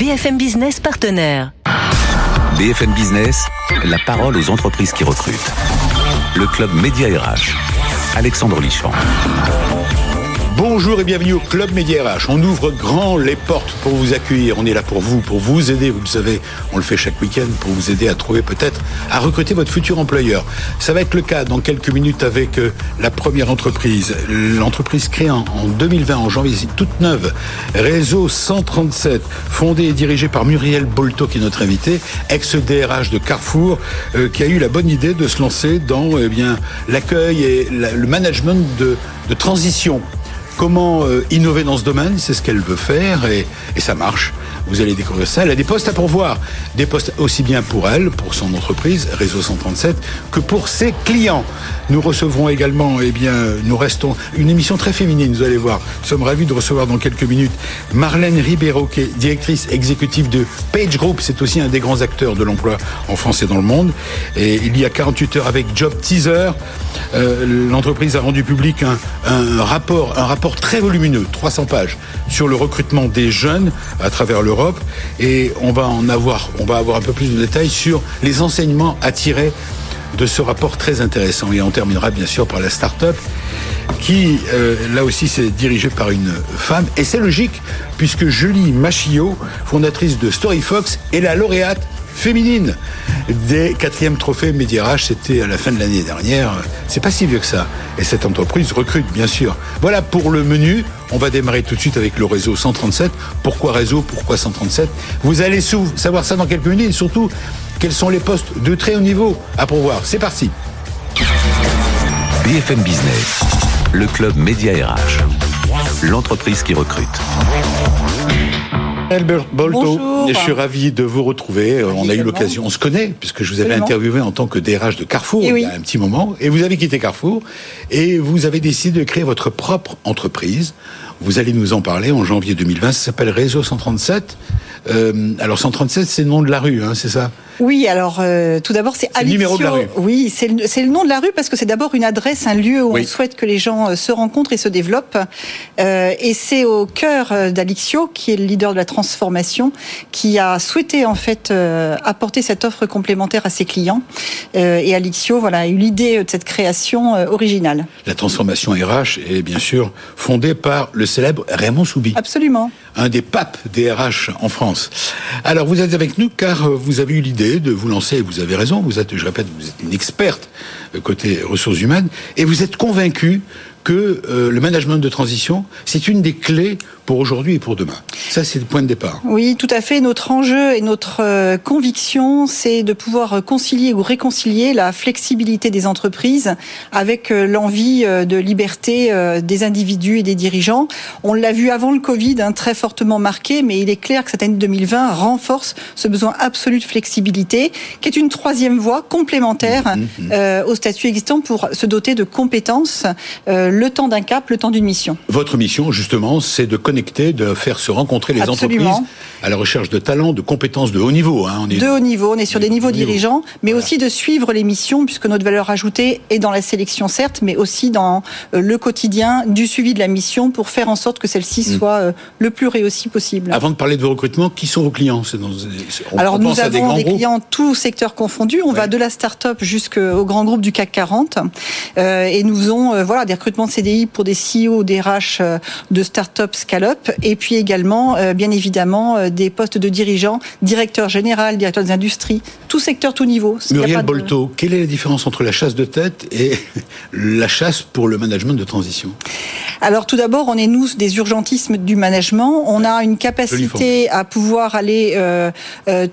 BFM Business partenaire. BFM Business, la parole aux entreprises qui recrutent. Le club Média RH. Alexandre Lichamp. Bonjour et bienvenue au Club Média RH. On ouvre grand les portes pour vous accueillir. On est là pour vous, pour vous aider. Vous le savez, on le fait chaque week-end pour vous aider à trouver peut-être, à recruter votre futur employeur. Ça va être le cas dans quelques minutes avec euh, la première entreprise. L'entreprise créée en 2020, en janvier, toute neuve. Réseau 137, fondé et dirigé par Muriel Bolto, qui est notre invité, ex-DRH de Carrefour, euh, qui a eu la bonne idée de se lancer dans eh bien l'accueil et le management de transition Comment euh, innover dans ce domaine C'est ce qu'elle veut faire et, ça marche. Vous allez découvrir ça. Elle a des postes à pourvoir. Des postes aussi bien pour elle, pour son entreprise, Réseau 137, que pour ses clients. Nous recevrons également, eh bien, nous restons une émission très féminine, vous allez voir. Nous sommes ravis de recevoir dans quelques minutes Marlène Ribeiro, qui est directrice exécutive de Page Group. C'est aussi un des grands acteurs de l'emploi en France et dans le monde. Et il y a 48 heures avec Job Teaser. Euh, l'entreprise a rendu public un rapport très volumineux, 300 pages, sur le recrutement des jeunes à travers l'Europe. Et on va en avoir, on va avoir un peu plus de détails sur les enseignements à tirer de ce rapport très intéressant. Et on terminera bien sûr par la start-up qui, euh, là aussi, c'est dirigé par une femme. Et c'est logique, puisque Julie Machillot, fondatrice de StoryFox, est la lauréate féminine des quatrièmes trophées Médirage. C'était à la fin de l'année dernière. C'est pas si vieux que ça. Et cette entreprise recrute, bien sûr. Voilà pour le menu. On va démarrer tout de suite avec le réseau 137. Pourquoi réseau? Pourquoi 137 Vous allez savoir ça dans quelques minutes. Et surtout, quels sont les postes de très haut niveau à pourvoir? C'est parti. BFM Business, le club Média RH, l'entreprise qui recrute. Albert Bolto, je suis ravi de vous retrouver. On a eu l'occasion, on se connaît, puisque je vous avais interviewé en tant que DRH de Carrefour eh il y a un petit moment, et vous avez quitté Carrefour, et vous avez décidé de créer votre propre entreprise. Vous allez nous en parler en janvier 2020, ça s'appelle Réseau 137. Euh, alors 137, c'est le nom de la rue, hein, c'est ça? Oui, alors euh, tout d'abord c'est le numéro de la rue. Oui, c'est le, le, nom de la rue parce que c'est d'abord une adresse, un lieu où on souhaite que les gens euh, se rencontrent et se développent. Euh, et c'est au cœur d'Alixio, qui est le leader de la transformation, qui a souhaité en fait euh, apporter cette offre complémentaire à ses clients. et Alixio, voilà, a eu l'idée de cette création originale. La transformation RH est bien sûr fondée par le célèbre Raymond Soubi. Absolument. Un des papes des RH en France. Alors vous êtes avec nous car vous avez eu l'idée de vous lancer, et vous avez raison, vous êtes, je répète, vous êtes une experte côté ressources humaines, et vous êtes convaincu que euh, le management de transition, c'est une des clés pour aujourd'hui et pour demain. Ça, c'est le point de départ. Oui, tout à fait. Notre enjeu et notre euh, conviction, c'est de pouvoir concilier ou réconcilier la flexibilité des entreprises avec euh, l'envie de liberté des individus et des dirigeants. On l'a vu avant le Covid, hein, très fortement marqué, mais il est clair que cette année 2020 renforce ce besoin absolu de flexibilité, qui est une troisième voie complémentaire mmh, mmh, mmh. au statut existant pour se doter de compétences le temps d'un cap, le temps d'une mission. Votre mission, justement, c'est de connecter, de faire se rencontrer les entreprises à la recherche de talents, de compétences de haut niveau. Hein. On est de haut niveau, on est sur des niveaux dirigeants, mais aussi de suivre les missions, puisque notre valeur ajoutée est dans la sélection, certes, mais aussi dans euh, le quotidien du suivi de la mission pour faire en sorte que celle-ci mm. soit euh, le plus réussi possible. Avant de parler de vos recrutements, qui sont vos clients? Alors, nous avons des, clients tous secteurs confondus. On va de la start-up jusqu'au grand groupe du CAC 40. Euh, et nous faisons euh, voilà, des recrutements de CDI pour des CEO, des RH de start-up et puis également, euh, bien évidemment, euh, des postes de dirigeants, directeur général, directeur des industries, tout secteur, tout niveau. Muriel Bolto, quelle est la différence entre la chasse de tête et la chasse pour le management de transition? Alors tout d'abord, on est nous des urgentismes du management. On a une capacité à pouvoir aller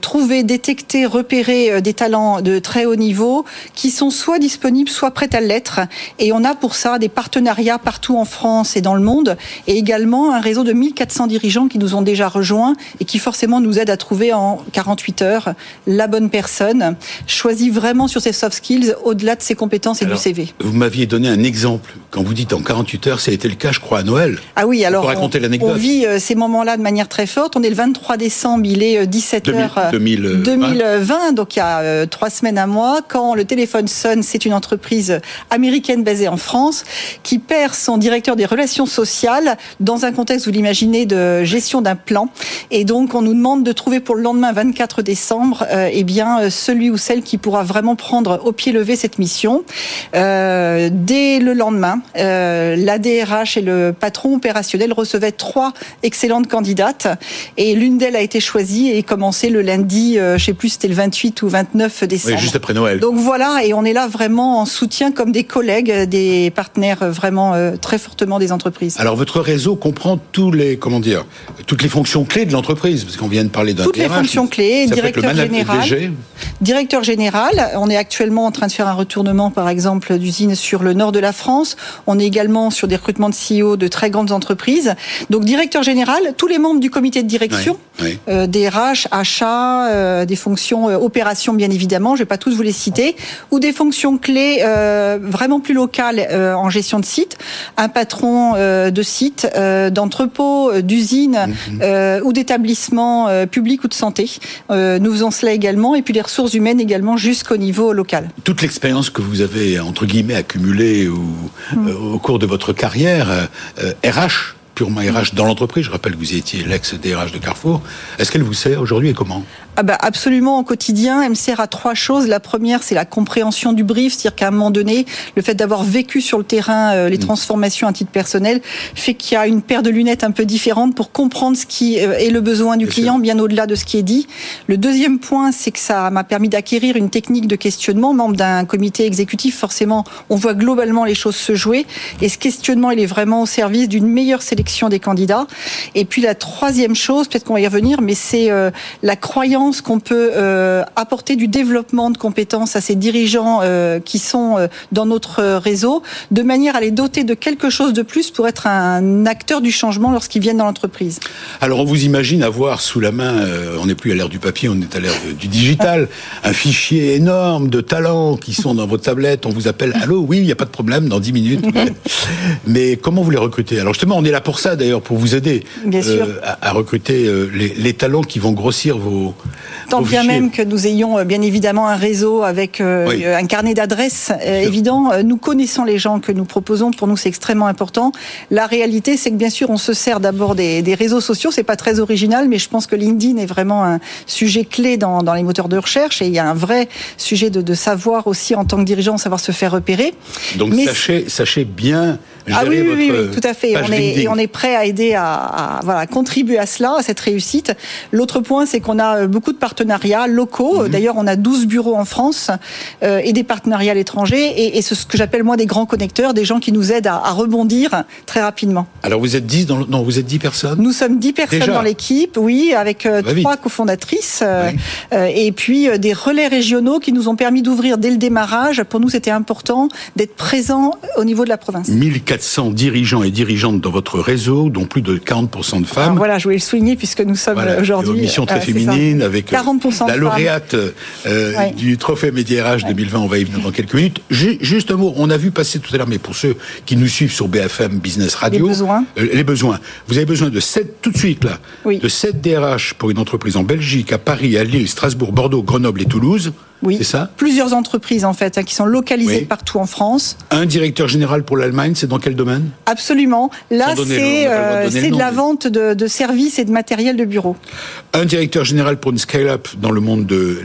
trouver, détecter, repérer des talents de très haut niveau qui sont soit disponibles, soit prêts à l'être. Et on a pour ça des partenariats partout en France et dans le monde, et également un réseau de 1400 dirigeants qui nous ont déjà rejoints et qui forcément nous aident à trouver en 48 heures la bonne personne choisie vraiment sur ses soft skills au-delà de ses compétences et Alors, du CV. Vous m'aviez donné un exemple. Quand vous dites en 48 heures, ça a été le cas, je crois, à Noël. Ah oui, alors on, l'anecdote. on vit euh, ces moments-là de manière très forte. On est le 23 décembre, il est 17 2000, h 2020. 2020, donc il y a euh, trois semaines, un mois. Quand le téléphone sonne, c'est une entreprise américaine basée en France qui perd son directeur des relations sociales dans un contexte, vous l'imaginez, de gestion d'un plan. Et donc on nous demande de trouver pour le lendemain 24 décembre, euh, eh bien euh, celui ou celle qui pourra vraiment prendre au pied levé cette mission. Euh, dès le lendemain, euh, la DRH et le patron opérationnel recevaient trois excellentes candidates et l'une d'elles a été choisie et commencé le lundi, euh, je sais plus, c'était le 28 ou 29 décembre. Oui, juste après Noël. Donc voilà, et on est là vraiment en soutien comme des collègues, des partenaires vraiment très fortement des entreprises. Alors votre réseau comprend tous les comment dire toutes les fonctions clés de l'entreprise parce qu'on vient de parler d'un Toutes les fonctions clés, directeur général. DG. Directeur général, on est actuellement en train de faire un retournement, par exemple, d'usines sur le nord de la France. On est également sur des recrutements de CEO de très grandes entreprises. Donc, directeur général, tous les membres du comité de direction, Oui, oui. euh, des RH, achats, euh, des fonctions euh, opérations, bien évidemment, je vais pas tous vous les citer, ou des fonctions clés euh, vraiment plus locales en gestion de site, un patron de site, euh, d'entrepôt, euh, d'usine euh, ou d'établissement euh, public ou de santé. Euh, nous faisons cela également, et puis les ressources humaines également jusqu'au niveau local. Toute l'expérience que vous avez entre guillemets accumulée ou, euh, au cours de votre carrière RH purement RH dans l'entreprise, je rappelle que vous étiez l'ex-DRH de Carrefour, est-ce qu'elle vous sert aujourd'hui et comment? Ah bah absolument au quotidien, elle me sert à trois choses. La première, c'est la compréhension du brief, c'est-à-dire qu'à un moment donné, le fait d'avoir vécu sur le terrain euh, les transformations à titre personnel fait qu'il y a une paire de lunettes un peu différente pour comprendre ce qui euh, est le besoin du Bien client, bien au-delà de ce qui est dit. Le deuxième point, c'est que ça m'a permis d'acquérir une technique de questionnement. Membre d'un comité exécutif, forcément, on voit globalement les choses se jouer, et ce questionnement, il est vraiment au service d'une meilleure sélection des candidats. Et puis la troisième chose, peut-être qu'on va y revenir, mais c'est euh, la croyance qu'on peut euh, apporter du développement de compétences à ces dirigeants euh, qui sont dans notre réseau, de manière à les doter de quelque chose de plus pour être un acteur du changement lorsqu'ils viennent dans l'entreprise. Alors on vous imagine avoir sous la main, on n'est plus à l'ère du papier, on est à l'ère du digital, un fichier énorme de talents qui sont dans vos tablettes, on vous appelle, allô, oui, il n'y a pas de problème, dans 10 minutes. Mais comment vous les recrutez? Alors justement, on est là pour ça d'ailleurs, pour vous aider Bien sûr. à, à recruter euh, les, les talents qui vont grossir vos... Tant vos bien fichiers. même que nous ayons euh, bien évidemment un réseau avec euh, Oui. un carnet d'adresses euh, évident, euh, nous connaissons les gens que nous proposons. Pour nous, c'est extrêmement important. La réalité, c'est que bien sûr, on se sert d'abord des, des réseaux sociaux. C'est pas très original, mais je pense que LinkedIn est vraiment un sujet clé dans, dans les moteurs de recherche. Et il y a un vrai sujet de, de savoir aussi en tant que dirigeant, savoir se faire repérer. Donc Mais sachez, sachez bien Ah oui, oui, oui, votre oui, tout à fait. On est, et on est prêt à aider à, à, voilà, contribuer à cela, à cette réussite. L'autre point, c'est qu'on a euh, beaucoup de partenariats locaux. Mhm. D'ailleurs, on a 12 bureaux en France euh, et des partenariats à l'étranger. Et, et c'est ce que j'appelle moi des grands connecteurs, des gens qui nous aident à, à rebondir très rapidement. Alors vous êtes 10 dans le... Non, vous êtes 10 personnes Nous sommes 10 personnes Déjà dans l'équipe, oui, avec euh, vite. trois cofondatrices, euh, euh, et puis euh, des relais régionaux qui nous ont permis d'ouvrir dès le démarrage. Pour nous, c'était important d'être présents au niveau de la province. 1400 dirigeants et dirigeantes dans votre réseau, dont plus de 40% de femmes. Alors voilà, je voulais le souligner puisque nous sommes Voilà, euh, aujourd'hui. une mission très euh, ça. féminine avec euh, 40% de la lauréate euh, Ouais. du trophée Média RH 2020. On va y venir dans quelques minutes. Ju- Juste un mot, on a vu passer tout à l'heure, mais pour ceux qui nous suivent sur BFM Business Radio, Les besoins. euh, les besoins. Vous avez besoin de 7 tout de suite là, Oui. de 7 DRH pour une entreprise en Belgique, à Paris, à Lille, Strasbourg, Bordeaux, Grenoble et Toulouse. Oui. C'est ça Plusieurs entreprises en fait hein, qui sont localisées Oui. partout en France. Un directeur général pour l'Allemagne, c'est dans quel domaine? Absolument. Là, c'est de euh, de la vente de, de services et de matériel de bureau. Un directeur général pour une scale-up dans le monde de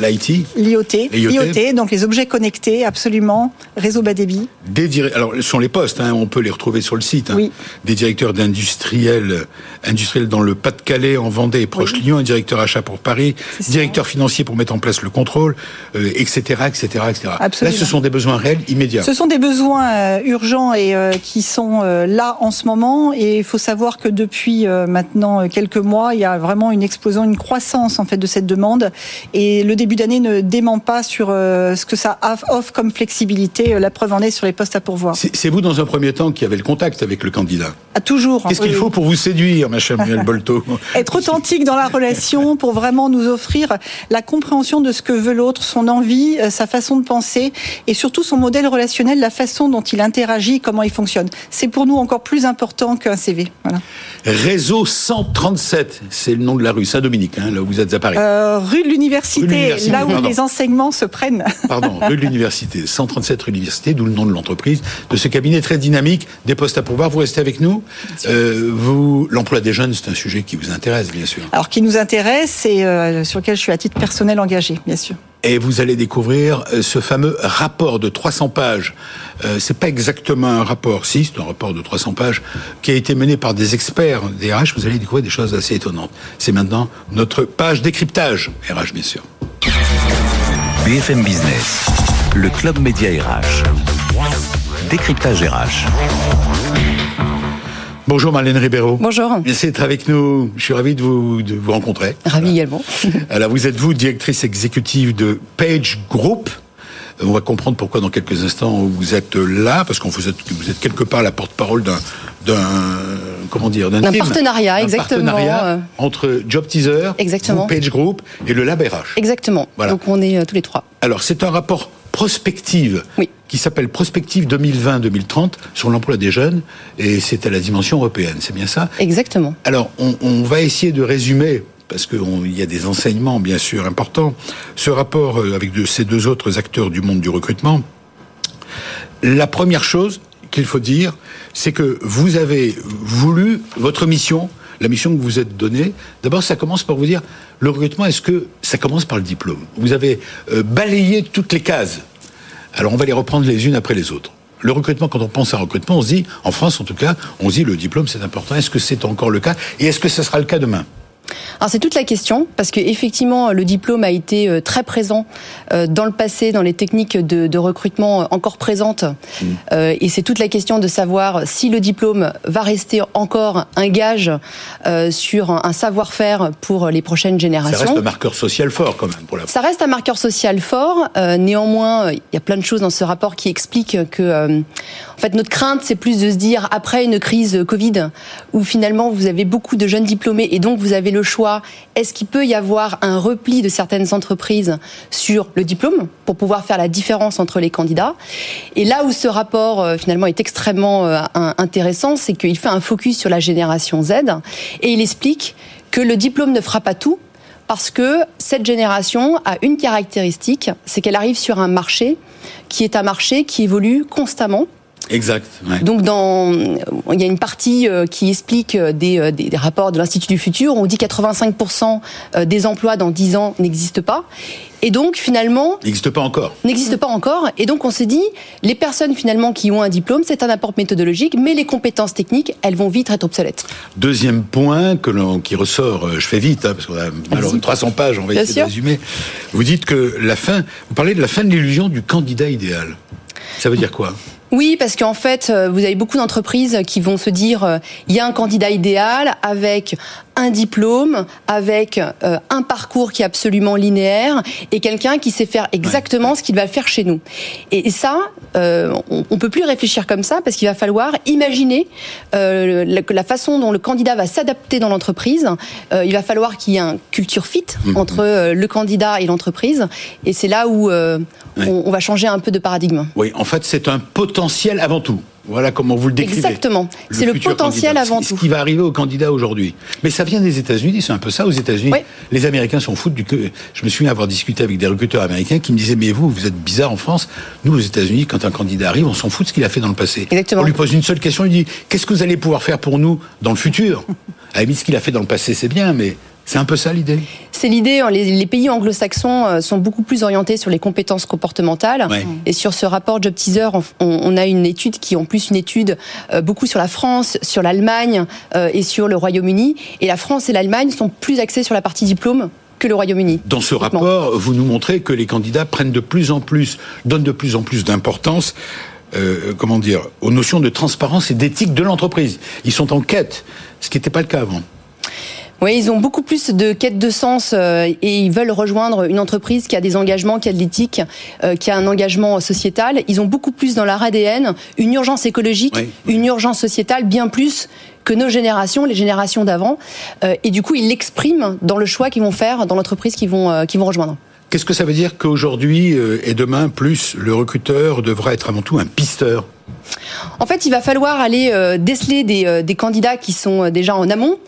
l'IT. L'IoT, L'IoT. donc les objets connectés, absolument, réseau bas débit. Des dir- alors, ce sont les postes, hein, on peut les retrouver sur le site. hein. Oui. Des directeurs d'industriels, industriels dans le Pas-de-Calais, en Vendée et proche Lyon, un directeur achat pour Paris, directeur financier pour mettre en place le contrôle, euh, etc., etc., etc. Absolument. Là, ce sont des besoins réels, immédiats. Ce sont des besoins euh, urgents et euh, qui sont euh, là en ce moment. Et il faut savoir que depuis maintenant quelques mois, il y a vraiment une explosion, une croissance en fait de cette demande. Et le début d'année ne dément pas sur ce que ça offre comme flexibilité. La preuve en est sur les postes à pourvoir. C'est vous, dans un premier temps, qui avez le contact avec le candidat. À toujours. Qu'est-ce qu'il faut pour vous séduire, ma chère Muriel Bolto être authentique dans la relation pour vraiment nous offrir la compréhension de ce que veut l'autre, son envie, euh, sa façon de penser et surtout son modèle relationnel, la façon dont il interagit, comment il fonctionne. C'est pour nous encore plus important qu'un CV. Voilà. Réseau 137, c'est le nom de la rue Saint-Dominique, hein, là où vous êtes à Paris. Euh, rue de l'université, là où pardon. les enseignements se prennent. Pardon, rue de l'Université, 137 rue de l'Université, d'où le nom de l'entreprise, de ce cabinet très dynamique, des postes à pourvoir. Vous restez avec nous. Euh, vous, l'emploi des jeunes, c'est un sujet qui vous intéresse, bien sûr. Alors, qui nous intéresse et euh, sur lequel je suis à titre personnel engagé, bien sûr. Et vous allez découvrir ce fameux rapport de 300 pages. Euh, c'est pas exactement un rapport, si, c'est un rapport de 300 pages qui a été mené par des experts des RH. Vous allez découvrir des choses assez étonnantes. C'est maintenant notre page décryptage RH, bien sûr. BFM Business, le club média RH. Décryptage RH. Bonjour Marlène Ribeiro. Bonjour. Merci d'être avec nous. Je suis ravi de vous, de vous rencontrer. Ravi également. Alors, vous êtes vous, directrice exécutive de Page Group. On va comprendre pourquoi dans quelques instants vous êtes là, parce qu'on vous êtes, vous êtes quelque part la porte-parole d'un, d'un, comment dire, d'un partenariat, Un exactement, partenariat euh. entre Job Teaser, Exactement. Page Group et le Lab RH. Exactement. Voilà. Donc on est euh, tous les trois. Alors, c'est un rapport prospective Oui. qui s'appelle Prospective 2020-2030 sur l'emploi des jeunes, et c'est à la dimension européenne, c'est bien ça? Exactement. Alors, on, on va essayer de résumer, parce qu'il y a des enseignements bien sûr importants, ce rapport euh, avec ces deux autres acteurs du monde du recrutement. La première chose qu'il faut dire, c'est que vous avez voulu, votre mission, la mission que vous êtes donnée, d'abord ça commence par vous dire, le recrutement, est-ce que ça commence par le diplôme? Vous avez euh, balayé toutes les cases. Alors on va les reprendre les unes après les autres. Le recrutement, quand on pense à recrutement, on se dit, en France en tout cas, on se dit le diplôme c'est important. Est-ce que c'est encore le cas? Et est-ce que ce sera le cas demain? Alors c'est toute la question parce que effectivement le diplôme a été euh, très présent euh, dans le passé dans les techniques de, de recrutement euh, encore présentes Euh, et c'est toute la question de savoir si le diplôme va rester encore un gage euh, sur un, savoir-faire pour les prochaines Ça générations. reste un marqueur social fort quand même pour la Ça reste un marqueur social fort. Euh, néanmoins, il y a plein de choses dans ce rapport qui expliquent que, euh, en fait, notre crainte, c'est plus de se dire après une crise Covid, où finalement vous avez beaucoup de jeunes diplômés et donc vous avez le choix. Est-ce qu'il peut y avoir un repli de certaines entreprises sur le diplôme pour pouvoir faire la différence entre les candidats? Et là où ce rapport euh, finalement est extrêmement euh, intéressant, c'est qu'il fait un focus sur la génération Z et il explique que le diplôme ne fera pas tout parce que cette génération a une caractéristique, c'est qu'elle arrive sur un marché qui est un marché qui évolue constamment. Exact. ouais. Donc, dans, il y a une partie euh, qui explique euh, des, euh, des, des rapports de l'Institut du futur. On dit 85% euh, des emplois dans 10 ans n'existent pas. Et donc, finalement, N'existe pas encore. n'existe pas encore. Et donc, on s'est dit, les personnes finalement qui ont un diplôme, c'est un apport méthodologique, mais les compétences techniques, elles vont vite être obsolètes. Deuxième point que qui ressort, je fais vite, hein, parce qu'on a malheureusement 300 pages, on va Bien essayer sûr. de résumer. Vous dites que la fin, vous parlez de la fin de l'illusion du candidat idéal. Ça veut dire quoi? Oui, parce qu'en fait, euh, vous avez beaucoup d'entreprises qui vont se dire, euh, il y a un candidat idéal avec un diplôme, avec euh, un parcours qui est absolument linéaire et quelqu'un qui sait faire exactement ce qu'il va faire chez nous. Et, et ça, euh, on, on peut plus réfléchir comme ça parce qu'il va falloir imaginer euh, la, la façon dont le candidat va s'adapter dans l'entreprise. Il va falloir qu'il y ait un culture fit entre euh, le candidat et l'entreprise. Et c'est là où Ouais. on, on va changer un peu de paradigme. Oui, en fait, c'est un potentiel avant tout. Voilà comment vous le décrivez. Exactement. C'est le potentiel candidat. avant tout. Ce qui va arriver au candidat aujourd'hui. Mais ça vient des États-Unis, c'est un peu ça aux États-Unis. Oui. Les Américains s'en foutent du que. Je me souviens avoir discuté avec des recruteurs américains qui me disaient Mais vous, vous êtes bizarre en France. Nous, aux États-Unis, quand un candidat arrive, on s'en fout de ce qu'il a fait dans le passé. Exactement. On lui pose une seule question il dit Qu'est-ce que vous allez pouvoir faire pour nous dans le futur? À la limite, ce qu'il a fait dans le passé, c'est bien, mais c'est un peu ça l'idée? C'est l'idée. hein, Les, les pays anglo-saxons euh, sont beaucoup plus orientés sur les compétences comportementales. Ouais. Et sur ce rapport Job Teaser, on, on a une étude qui est en plus une étude euh, beaucoup sur la France, sur l'Allemagne euh, et sur le Royaume-Uni. Et la France et l'Allemagne sont plus axées sur la partie diplôme que le Royaume-Uni. Dans ce rapport, vous nous montrez que les candidats prennent de plus en plus, donnent de plus en plus d'importance euh, comment dire, aux notions de transparence et d'éthique de l'entreprise. Ils sont en quête, ce qui n'était pas le cas avant. Oui, ils ont beaucoup plus de quête de sens euh, et ils veulent rejoindre une entreprise qui a des engagements, qui a de l'éthique, euh, qui a un engagement sociétal. Ils ont beaucoup plus dans leur ADN une urgence écologique, une urgence sociétale, bien plus que nos générations, les générations d'avant. Euh, et du coup, ils l'expriment dans le choix qu'ils vont faire dans l'entreprise qu'ils vont, qu'ils vont rejoindre. Qu'est-ce que ça veut dire qu'aujourd'hui et demain, plus le recruteur devra être avant tout un pisteur? En fait, il va falloir aller euh, déceler des, euh, des, candidats qui sont euh, déjà en amont.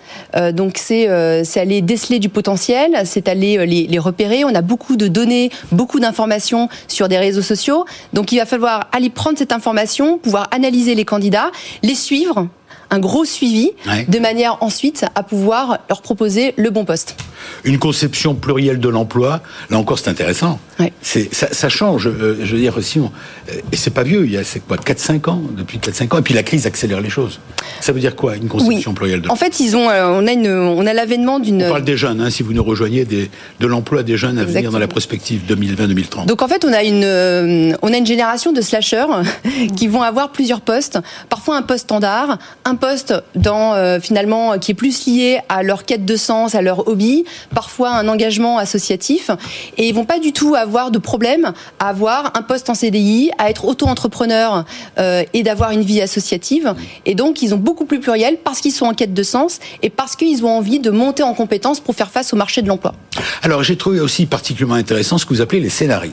donc, c'est aller déceler du potentiel, c'est aller les, les, repérer. On a beaucoup de données, beaucoup d'informations sur des réseaux sociaux. Donc, il va falloir aller prendre cette information, pouvoir analyser les candidats, les suivre, un gros suivi, de manière ensuite à pouvoir leur proposer le bon poste. Une conception plurielle de l'emploi, là encore c'est intéressant. C'est, ça, ça, change, euh, je veux dire aussi, euh, et c'est pas vieux, il y a c'est quoi, 4-5 ans, depuis 4-5 ans, et puis la crise accélère les choses. Ça veut dire quoi, une conception plurielle de l'emploi En fait, ils ont, euh, on a, une, on a l'avènement d'une... On parle des jeunes, hein, si vous nous rejoignez, des, de l'emploi des jeunes à venir dans la prospective 2020-2030. Donc en fait, on a une, on a une génération de slashers qui vont avoir plusieurs postes, parfois un poste standard, un poste dans finalement qui est plus lié à leur quête de sens, à leur hobby, parfois un engagement associatif, et ils vont pas du tout avoir de problème à avoir un poste en CDI, à être auto-entrepreneur euh, et d'avoir une vie associative. Et donc ils ont beaucoup plus pluriel parce qu'ils sont en quête de sens et parce qu'ils ont envie de monter en compétences pour faire face au marché de l'emploi. Alors j'ai trouvé aussi particulièrement intéressant ce que vous appelez les scénarios.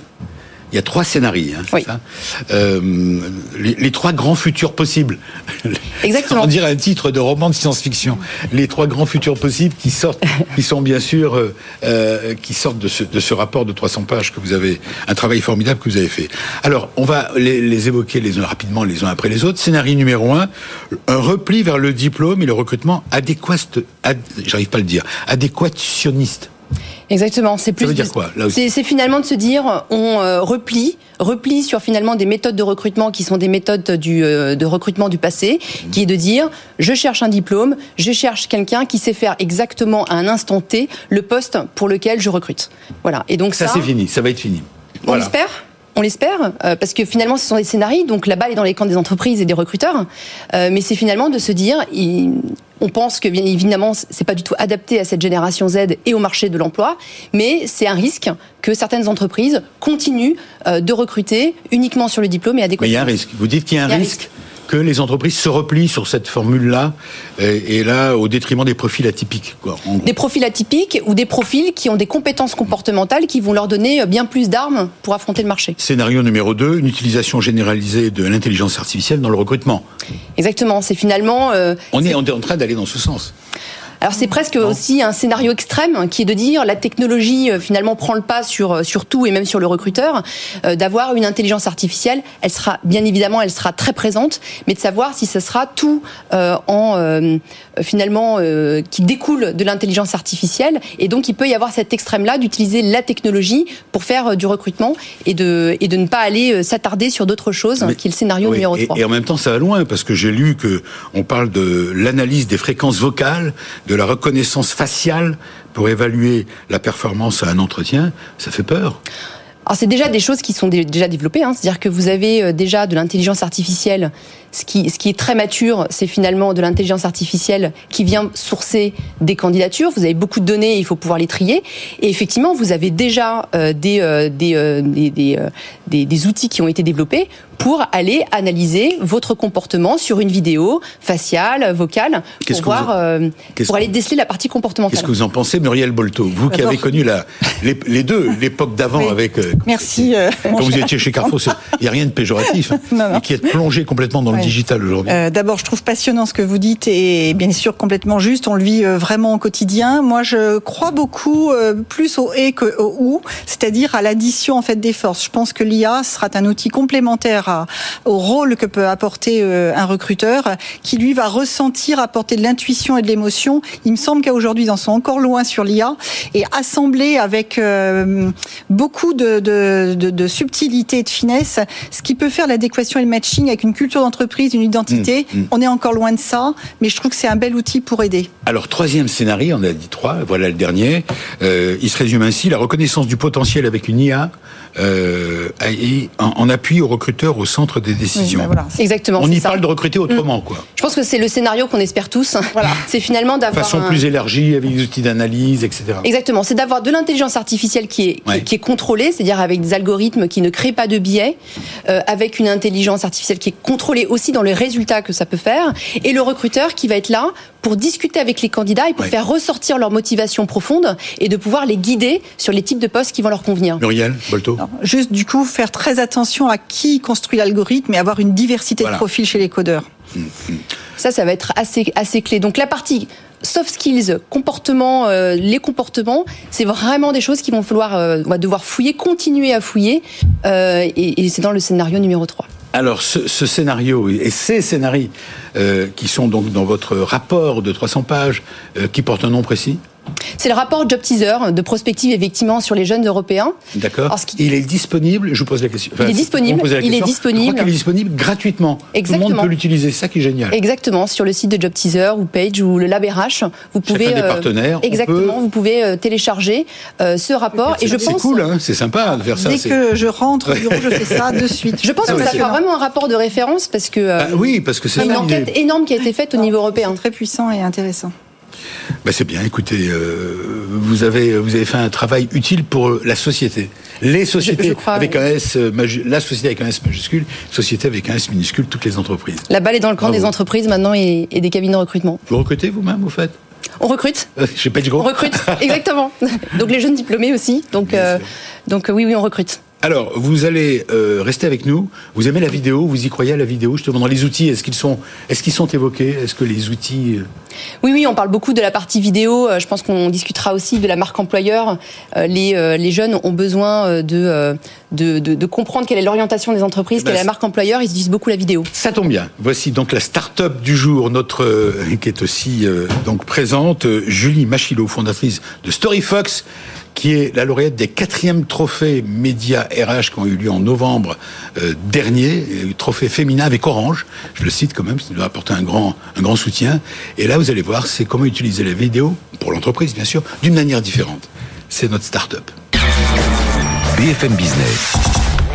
Il y a trois scénarios, hein, oui. ça euh, les, les, trois grands futurs possibles. Exactement. On dirait un titre de roman de science-fiction. Les trois grands futurs possibles qui sortent, qui sont bien sûr, euh, euh, qui sortent de ce, de ce, rapport de 300 pages que vous avez, un travail formidable que vous avez fait. Alors, on va les, les évoquer les uns rapidement, les uns après les autres. Scénario numéro un, un repli vers le diplôme et le recrutement adéquat, ad, j'arrive pas à le dire, adéquationniste. Exactement. C'est plus. Ça veut dire quoi C'est finalement de se dire on euh, replie, replie sur finalement des méthodes de recrutement qui sont des méthodes du, euh, de recrutement du passé, mmh. qui est de dire je cherche un diplôme, je cherche quelqu'un qui sait faire exactement à un instant T le poste pour lequel je recrute. Voilà. Et donc ça, ça c'est fini, ça va être fini. On voilà. On l'espère, euh, parce que finalement, ce sont des scénarios, donc la balle est dans les camps des entreprises et des recruteurs. Euh, mais c'est finalement de se dire, il, on pense que bien évidemment, c'est pas du tout adapté à cette génération Z et au marché de l'emploi, mais c'est un risque que certaines entreprises continuent euh, de recruter uniquement sur le diplôme et adéquatement. Mais il y a un risque. Vous dites qu'il y a un, y a risque. risque que les entreprises se replient sur cette formule-là, et, et, là, au détriment des profils atypiques. Quoi, des profils atypiques ou des profils qui ont des compétences comportementales qui vont leur donner bien plus d'armes pour affronter le marché. Scénario numéro 2, une utilisation généralisée de l'intelligence artificielle dans le recrutement. Exactement, c'est finalement... Euh, on, est, on est en train d'aller dans ce sens. Alors c'est presque non. aussi un scénario extrême qui est de dire la technologie euh, finalement prend le pas sur euh, sur tout et même sur le recruteur, euh, d'avoir une intelligence artificielle, elle sera bien évidemment elle sera très présente, mais de savoir si ce sera tout euh, en euh, finalement qui découle de l'intelligence artificielle et donc il peut y avoir cet extrême là d'utiliser la technologie pour faire du recrutement et de et de ne pas aller s'attarder sur d'autres choses mais, qui est le scénario oui, numéro et, 3. Et en même temps ça va loin parce que j'ai lu que on parle de l'analyse des fréquences vocales de la reconnaissance faciale pour évaluer la performance à un entretien, ça fait peur. Alors c'est déjà des choses qui sont déjà développées, hein. c'est-à-dire que vous avez déjà de l'intelligence artificielle ce qui, est très mature, c'est finalement de l'intelligence artificielle qui vient sourcer des candidatures. Vous avez beaucoup de données, il faut pouvoir les trier. Et effectivement, vous avez déjà euh, euh, des, euh, des, des, des, des, outils qui ont été développés pour aller analyser votre comportement sur une vidéo faciale, vocale, pour voir, vous... pour aller déceler la partie comportementale. Qu'est-ce que vous en pensez, Muriel Bolto Vous qui avez connu la, les, les deux, l'époque d'avant oui. avec. Merci. Quand vous étiez chez Carrefour, il n'y a rien de péjoratif. non, non. Et qui est plongé complètement dans le digital aujourd'hui euh, D'abord, je trouve passionnant ce que vous dites et bien sûr complètement juste. On le vit euh, vraiment au quotidien. Moi, je crois beaucoup euh, plus au et que au ou, c'est-à-dire à, à l'addition en fait des forces. Je pense que l'IA sera un outil complémentaire à, au rôle que peut apporter euh, un recruteur, qui lui va ressentir, apporter de l'intuition et de l'émotion. Il me semble qu'aujourd'hui, ils en sont encore loin sur l'IA et assembler avec avec euh, beaucoup de, de, de, de, subtilité et de finesse, ce qui peut faire l'adéquation et le matching avec une culture d'entreprise, une identité. Mmh, mmh. On est encore loin de ça, mais je trouve que c'est un bel outil pour aider. Alors, troisième scénario, on a dit trois, voilà le dernier. Euh, il se résume ainsi, la reconnaissance du potentiel avec une IA euh, et en, en, appui aux recruteurs au centre des décisions. Oui, ben voilà, Exactement. On y ça. parle de recruter autrement, mmh. quoi. Je pense que c'est le scénario qu'on espère tous. Voilà. c'est finalement d'avoir... De façon un... plus élargie, avec des outils d'analyse, etc. Exactement. C'est d'avoir de l'intelligence artificielle qui est, ouais. qui, qui, est contrôlée, c'est-à-dire avec des algorithmes qui ne créent pas de biais, euh, avec une intelligence artificielle qui est contrôlée aussi dans les résultats que ça peut faire, et le recruteur qui va être là pour discuter avec les candidats et pour ouais. faire ressortir leur motivation profonde et de pouvoir les guider sur les types de postes qui vont leur convenir. Muriel, Bolto Juste du coup, faire très attention à qui construit l'algorithme et avoir une diversité voilà. de profils chez les codeurs. Mmh, mmh. Ça, ça va être assez, assez clé. Donc la partie soft skills, comportement, euh, les comportements, c'est vraiment des choses qui vont falloir, euh, on va devoir fouiller, continuer à fouiller, euh, et, et c'est dans le scénario numéro 3. Alors, ce, ce, scénario et ces scénarios euh, qui sont donc dans votre rapport de 300 pages, euh, qui portent un nom précis? C'est le rapport Job Teaser de prospective effectivement sur les jeunes européens. D'accord. Il est disponible. Je vous pose la question. Enfin, il est disponible. Il question. est disponible. Je crois qu'il est disponible gratuitement. Exactement. Tout le monde peut l'utiliser. Ça qui est génial. Exactement. Sur le site de Job Teaser ou Page ou le Lab RH, vous pouvez. Chacun des partenaires. Euh, exactement. Peut... Vous pouvez euh, télécharger euh, ce rapport. Et, je pense. C'est cool. Hein c'est sympa de faire ça. Dès que je rentre au bureau, je fais ça de suite. Je pense ah, que ça fera vraiment un rapport de référence parce que. Ah, oui, parce que c'est une enquête énorme qui a été faite au niveau européen. Très puissant et intéressant. Ben c'est bien. Écoutez, euh, vous avez vous avez fait un travail utile pour la société, les sociétés je, je crois, avec oui. un S, la société avec un S majuscule, société avec un S minuscule, toutes les entreprises. La balle est dans le camp des entreprises maintenant et, et, des cabines de recrutement. Vous recrutez vous-même, vous faites On recrute. Euh, Chez Page Group. On recrute, exactement. donc les jeunes diplômés aussi. Donc euh, donc oui oui on recrute. Alors, vous allez euh, rester avec nous. Vous aimez la vidéo Vous y croyez à la vidéo Je te demande les outils. Est-ce qu'ils sont, est-ce qu'ils sont évoqués? Est-ce que les outils Oui, oui, on parle beaucoup de la partie vidéo. Je pense qu'on discutera aussi de la marque employeur. Les, les jeunes ont besoin de, de, de, de comprendre quelle est l'orientation des entreprises, ben, quelle est la marque employeur. Ils utilisent beaucoup la vidéo. Ça tombe bien. Voici donc la start-up du jour, notre euh, qui est aussi euh, donc présente, Julie Machilot, fondatrice de StoryFox qui est la lauréate des quatrièmes trophées médias RH qui ont eu lieu en novembre euh, dernier, trophée féminin avec Orange. Je le cite quand même, ça nous a apporté un grand, un grand soutien. Et là, vous allez voir, c'est comment utiliser la vidéo, pour l'entreprise bien sûr, d'une manière différente. C'est notre start-up. BFM Business,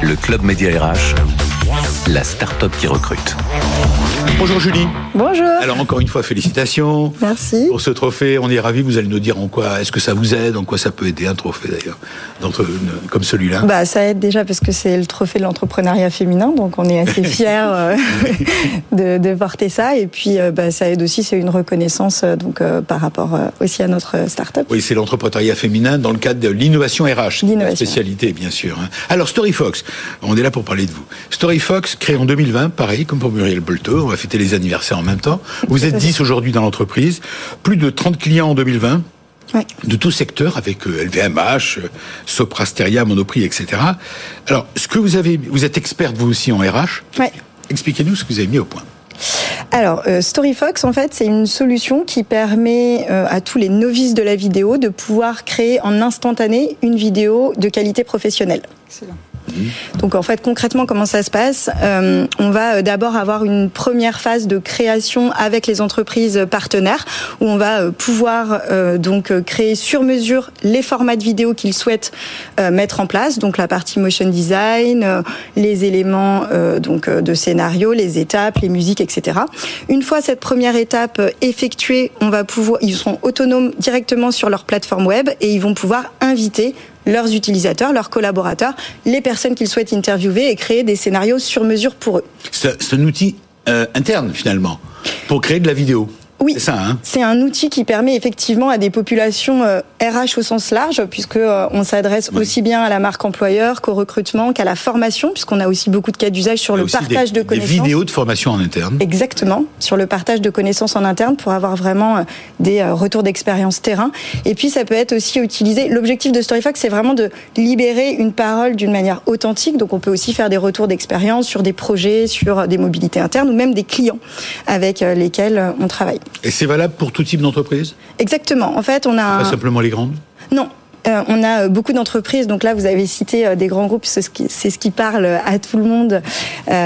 le club média RH, la start-up qui recrute. Bonjour Julie. Bonjour. Alors encore une fois, félicitations. Merci. Pour ce trophée, on est ravis. Vous allez nous dire en quoi, est-ce que ça vous aide, en quoi ça peut aider un trophée d'ailleurs, comme celui-là. Bah ça aide déjà parce que c'est le trophée de l'entrepreneuriat féminin, donc on est assez fiers euh, de, de, porter ça. Et puis euh, bah, ça aide aussi, c'est une reconnaissance euh, donc par rapport aussi à notre start-up. Oui, c'est l'entrepreneuriat féminin dans le cadre de l'innovation RH, la spécialité bien sûr. hein. Alors StoryFox, on est là pour parler de vous. StoryFox créé en 2020, pareil comme pour Muriel Bolto, va fêter les anniversaires en même temps. Vous êtes 10 aujourd'hui dans l'entreprise, plus de 30 clients en 2020. Ouais. de tout secteur avec LVMH, Soprasteria, Monoprix, etc. Alors, ce que vous avez, vous êtes experte vous aussi en RH. Ouais. Expliquez-nous ce que vous avez mis au point. Alors, euh, StoryFox, en fait, c'est une solution qui permet euh, à tous les novices de la vidéo de pouvoir créer en instantané une vidéo de qualité professionnelle. Excellent. Donc en fait concrètement comment ça se passe euh, On va d'abord avoir une première phase de création avec les entreprises partenaires où on va pouvoir euh, donc créer sur mesure les formats de vidéo qu'ils souhaitent euh, mettre en place, donc la partie motion design, euh, les éléments euh, donc de scénario, les étapes, les musiques, etc. Une fois cette première étape effectuée, on va pouvoir, ils sont autonomes directement sur leur plateforme web et ils vont pouvoir inviter leurs utilisateurs, leurs collaborateurs, les personnes qu'ils souhaitent interviewer et créer des scénarios sur mesure pour eux. C'est un outil euh, interne finalement pour créer de la vidéo. Oui, c'est. Hein c'est un outil qui permet effectivement à des populations euh, RH au sens large, puisque euh, on s'adresse oui. aussi bien à la marque employeur qu'au recrutement, qu'à la formation, puisqu'on a aussi beaucoup de cas d'usage sur le partage des, de connaissances. Des vidéos de formation en interne. Exactement, sur le partage de connaissances en interne pour avoir vraiment euh, des retours d'expérience terrain. Et puis ça peut être aussi utilisé. L'objectif de StoryFox, c'est vraiment de libérer une parole d'une manière authentique. Donc on peut aussi faire des retours d'expérience sur des projets, sur des mobilités internes ou même des clients avec lesquels on travaille. Et c'est valable pour tout type d'entreprise? Exactement. En fait, on a. Pas simplement les grandes? Non. Euh, on a beaucoup d'entreprises. Donc là, vous avez cité des grands groupes. C'est ce qui, c'est ce qui parle à tout le monde,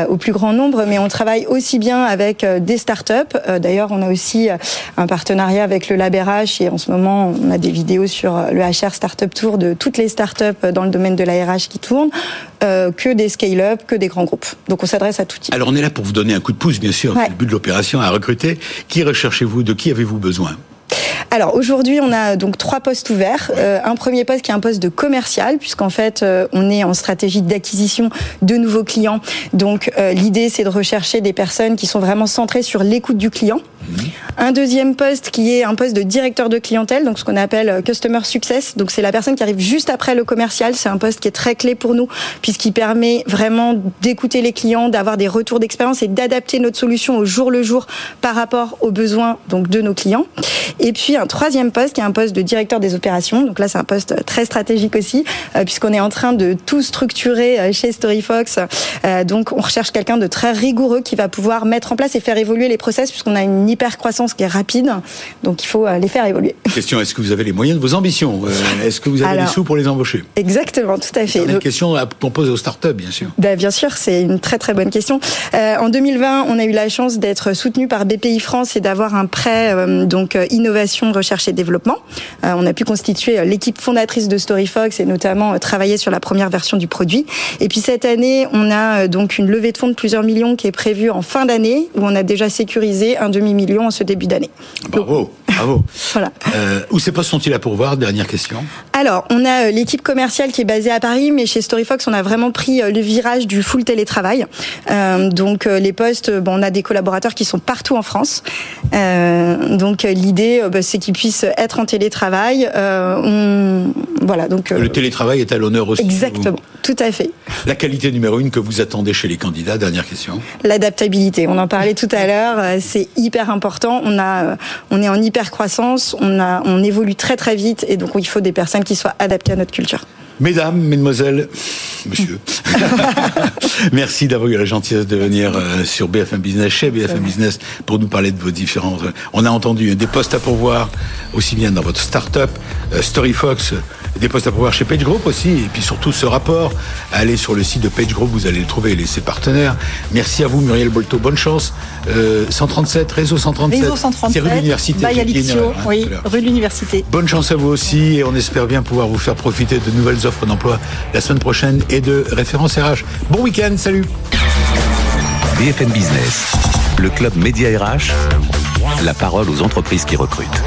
au plus grand nombre. Mais on travaille aussi bien avec des startups. D'ailleurs, on a aussi un partenariat avec le LabRH et en ce moment, on a des vidéos sur le HR Startup Tour de toutes les startups dans le domaine de la RH qui tournent, que des scale-up, que des grands groupes. Donc on s'adresse à tout type. Alors on est là pour vous donner un coup de pouce, bien sûr. C'est le but de l'opération à recruter. Qui recherchez-vous? De qui avez-vous besoin? Alors aujourd'hui, on a donc trois postes ouverts. Euh, un premier poste qui est un poste de commercial, puisqu'en fait, euh, on est en stratégie d'acquisition de nouveaux clients. Donc euh, l'idée, c'est de rechercher des personnes qui sont vraiment centrées sur l'écoute du client. Un deuxième poste qui est un poste de directeur de clientèle, donc ce qu'on appelle customer success. Donc c'est la personne qui arrive juste après le commercial. C'est un poste qui est très clé pour nous, puisqu'il permet vraiment d'écouter les clients, d'avoir des retours d'expérience et d'adapter notre solution au jour le jour par rapport aux besoins donc de nos clients. Et puis un troisième poste qui est un poste de directeur des opérations. Donc là, c'est un poste très stratégique aussi, euh, puisqu'on est en train de tout structurer euh, chez StoryFox. Euh, donc on recherche quelqu'un de très rigoureux qui va pouvoir mettre en place et faire évoluer les process, puisqu'on a une hyper croissance qui est rapide. Donc il faut les faire évoluer. Question est-ce que vous avez les moyens de vos ambitions Est-ce que vous avez les sous pour les embaucher? Exactement, tout à fait. C'est une question qu'on pose aux startups, bien sûr. Ben, bien sûr, c'est une très très bonne question. en 2020, on a eu la chance d'être soutenu par BPI France et d'avoir un prêt donc innovation recherche et développement. Euh, on a pu constituer euh, l'équipe fondatrice de StoryFox et notamment euh, travailler sur la première version du produit. Et puis cette année, on a donc une levée de fonds de plusieurs millions qui est prévue en fin d'année, où on a déjà sécurisé un demi-million en ce début d'année. Bravo. voilà. où ces postes sont-ils à pourvoir Dernière question. Alors, on a l'équipe commerciale qui est basée à Paris, mais chez StoryFox, on a vraiment pris le virage du full télétravail. donc les postes, bon, on a des collaborateurs qui sont partout en France. donc l'idée, bah, c'est qu'ils puissent être en télétravail. Euh, on, voilà, donc, le euh, télétravail est à l'honneur aussi. Exactement, tout à fait. La qualité numéro une que vous attendez chez les candidats, dernière question. L'adaptabilité. On en parlait tout à l'heure, euh, c'est hyper important. On, a, on est en hyper croissance, on, a, on évolue très très vite et donc il faut des personnes qui soient adaptées à notre culture. Mesdames, mesdemoiselles, monsieur, merci d'avoir eu la gentillesse de venir euh, sur BFM Business, chez BFM Business, pour nous parler de vos différents... On a entendu des postes à pourvoir, aussi bien dans votre start-up, euh, StoryFox, des postes à pouvoir chez PageGroup aussi, et puis surtout ce rapport. Allez sur le site de PageGroup, vous allez le trouver, et ses partenaires. Merci à vous, Muriel Bolto, bonne chance. 137, euh, réseau 137. Réseau 137. C'est rue de l'Université. Hein, oui, rue de l'Université. Bonne chance à vous aussi, et on espère bien pouvoir vous faire profiter de nouvelles offres d'emploi la semaine prochaine et de références RH. Bon week-end, salut. BFM Business, le club Média RH, la parole aux entreprises qui recrutent.